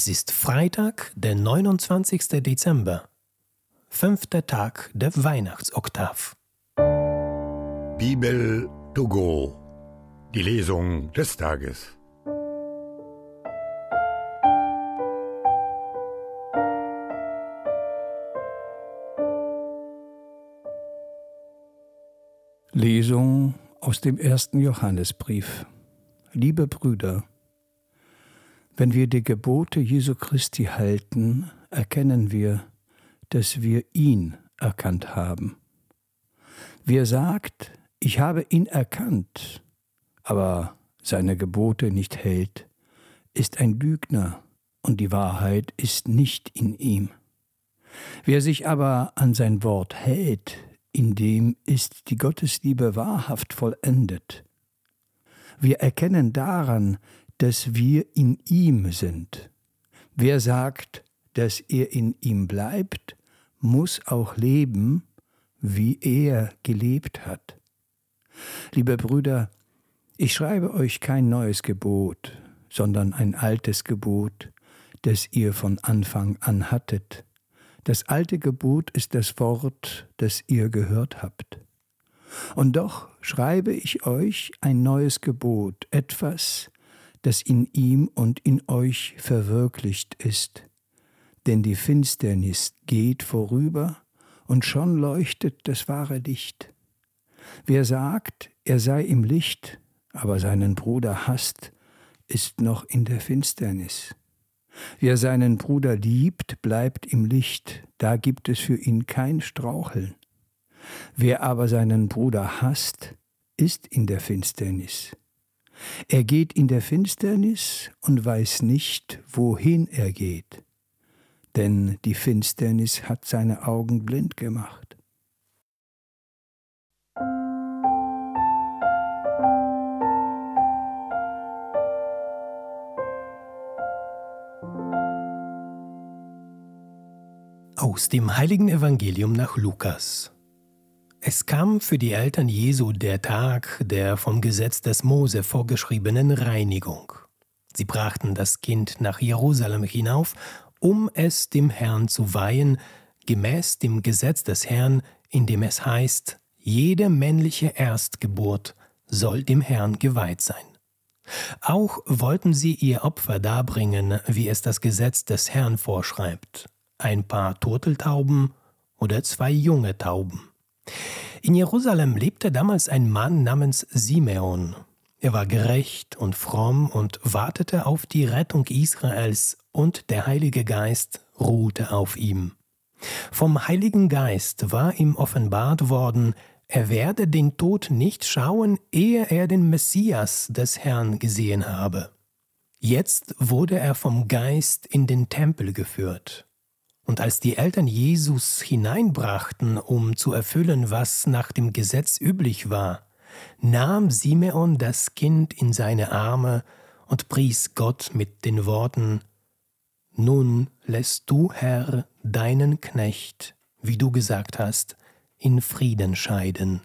Es ist Freitag, der 29. Dezember, fünfter Tag der Weihnachtsoktav. Bibel to go, die Lesung des Tages. Lesung aus dem ersten Johannesbrief. Liebe Brüder, wenn wir die Gebote Jesu Christi halten, erkennen wir, dass wir ihn erkannt haben. Wer sagt, ich habe ihn erkannt, aber seine Gebote nicht hält, ist ein Lügner und die Wahrheit ist nicht in ihm. Wer sich aber an sein Wort hält, in dem ist die Gottesliebe wahrhaft vollendet. Wir erkennen daran, dass wir in ihm sind. Wer sagt, dass er in ihm bleibt, muss auch leben, wie er gelebt hat. Liebe Brüder, ich schreibe euch kein neues Gebot, sondern ein altes Gebot, das ihr von Anfang an hattet. Das alte Gebot ist das Wort, das ihr gehört habt. Und doch schreibe ich euch ein neues Gebot, etwas, das in ihm und in euch verwirklicht ist. Denn die Finsternis geht vorüber, und schon leuchtet das wahre Licht. Wer sagt, er sei im Licht, aber seinen Bruder hasst, ist noch in der Finsternis. Wer seinen Bruder liebt, bleibt im Licht, da gibt es für ihn kein Straucheln. Wer aber seinen Bruder hasst, ist in der Finsternis. Er geht in der Finsternis und weiß nicht, wohin er geht, denn die Finsternis hat seine Augen blind gemacht. Aus dem heiligen Evangelium nach Lukas. Es kam für die Eltern Jesu der Tag der vom Gesetz des Mose vorgeschriebenen Reinigung. Sie brachten das Kind nach Jerusalem hinauf, um es dem Herrn zu weihen, gemäß dem Gesetz des Herrn, in dem es heißt, jede männliche Erstgeburt soll dem Herrn geweiht sein. Auch wollten sie ihr Opfer darbringen, wie es das Gesetz des Herrn vorschreibt, ein paar Turteltauben oder zwei junge Tauben. In Jerusalem lebte damals ein Mann namens Simeon. Er war gerecht und fromm und wartete auf die Rettung Israels, und der Heilige Geist ruhte auf ihm. Vom Heiligen Geist war ihm offenbart worden, er werde den Tod nicht schauen, ehe er den Messias des Herrn gesehen habe. Jetzt wurde er vom Geist in den Tempel geführt. Und als die Eltern Jesus hineinbrachten, um zu erfüllen, was nach dem Gesetz üblich war, nahm Simeon das Kind in seine Arme und pries Gott mit den Worten Nun lässt du, Herr, deinen Knecht, wie du gesagt hast, in Frieden scheiden.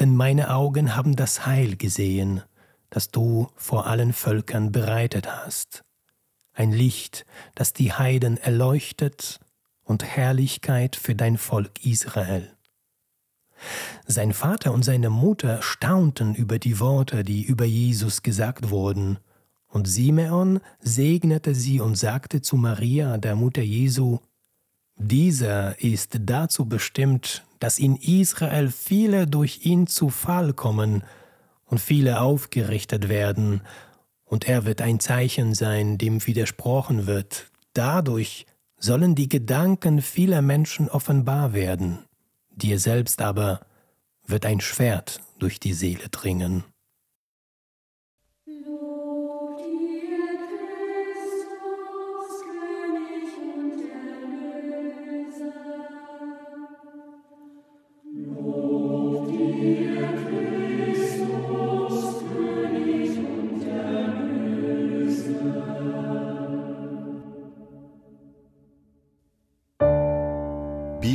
Denn meine Augen haben das Heil gesehen, das du vor allen Völkern bereitet hast ein Licht, das die Heiden erleuchtet und Herrlichkeit für dein Volk Israel. Sein Vater und seine Mutter staunten über die Worte, die über Jesus gesagt wurden, und Simeon segnete sie und sagte zu Maria, der Mutter Jesu, dieser ist dazu bestimmt, dass in Israel viele durch ihn zu Fall kommen und viele aufgerichtet werden und er wird ein Zeichen sein, dem widersprochen wird. Dadurch sollen die Gedanken vieler Menschen offenbar werden, dir selbst aber wird ein Schwert durch die Seele dringen.